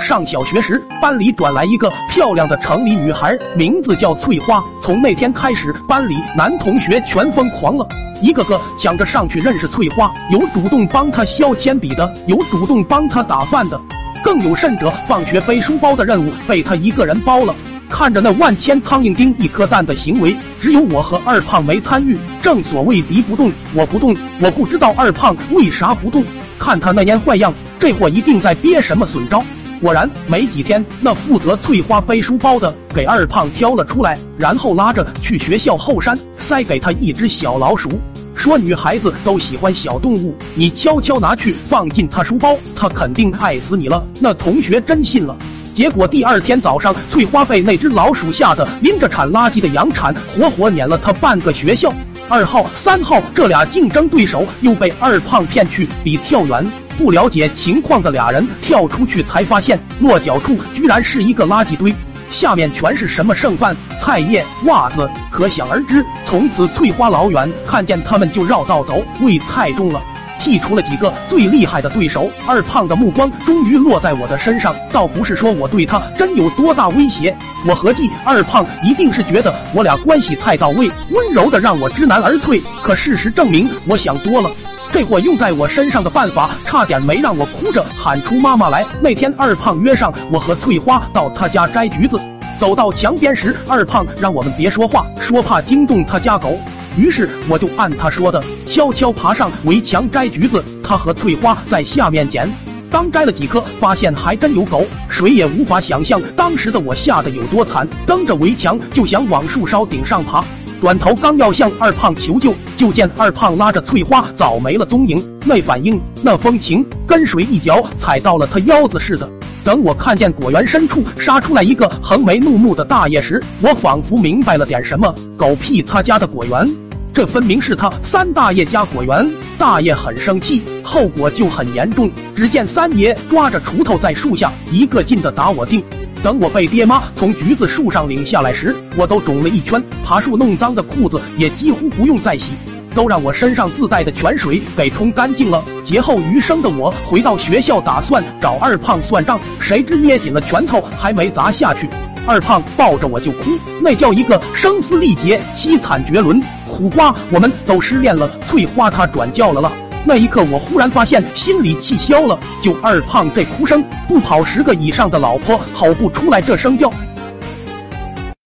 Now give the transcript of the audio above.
上小学时，班里转来一个漂亮的城里女孩，名字叫翠花。从那天开始，班里男同学全疯狂了，一个个抢着上去认识翠花，有主动帮她削铅笔的，有主动帮她打饭的，更有甚者，放学背书包的任务被她一个人包了。看着那万千苍蝇叮一颗蛋的行为，只有我和二胖没参与。正所谓敌不动，我不动。我不知道二胖为啥不动，看他那蔫坏样，这货一定在憋什么损招。果然，没几天，那负责翠花背书包的给二胖挑了出来，然后拉着去学校后山，塞给他一只小老鼠，说女孩子都喜欢小动物，你悄悄拿去放进他书包，他肯定爱死你了。那同学真信了。结果第二天早上，翠花被那只老鼠吓得拎着铲垃圾的洋铲，活活撵了他半个学校。二号、三号这俩竞争对手又被二胖骗去比跳远。不了解情况的俩人跳出去，才发现落脚处居然是一个垃圾堆，下面全是什么剩饭、菜叶、袜子，可想而知。从此翠花老远看见他们就绕道走，味太重了。剔除了几个最厉害的对手，二胖的目光终于落在我的身上。倒不是说我对他真有多大威胁，我合计二胖一定是觉得我俩关系太到位，温柔的让我知难而退。可事实证明，我想多了。这货用在我身上的办法，差点没让我哭着喊出妈妈来。那天，二胖约上我和翠花到他家摘橘子，走到墙边时，二胖让我们别说话，说怕惊动他家狗。于是我就按他说的，悄悄爬上围墙摘橘子。他和翠花在下面捡，刚摘了几颗，发现还真有狗。谁也无法想象当时的我吓得有多惨，蹬着围墙就想往树梢顶上爬。转头刚要向二胖求救，就见二胖拉着翠花早没了踪影。那反应，那风情，跟谁一脚踩到了他腰子似的。等我看见果园深处杀出来一个横眉怒目的大爷时，我仿佛明白了点什么。狗屁他家的果园，这分明是他三大爷家果园。大爷很生气，后果就很严重。只见三爷抓着锄头在树下一个劲的打我腚。等我被爹妈从橘子树上领下来时，我都肿了一圈，爬树弄脏的裤子也几乎不用再洗，都让我身上自带的泉水给冲干净了。劫后余生的我回到学校，打算找二胖算账，谁知捏紧了拳头还没砸下去，二胖抱着我就哭，那叫一个声嘶力竭、凄惨绝伦。苦瓜，我们都失恋了，翠花她转教了了。那一刻，我忽然发现心里气消了。就二胖这哭声，不跑十个以上的老婆吼不出来这声调。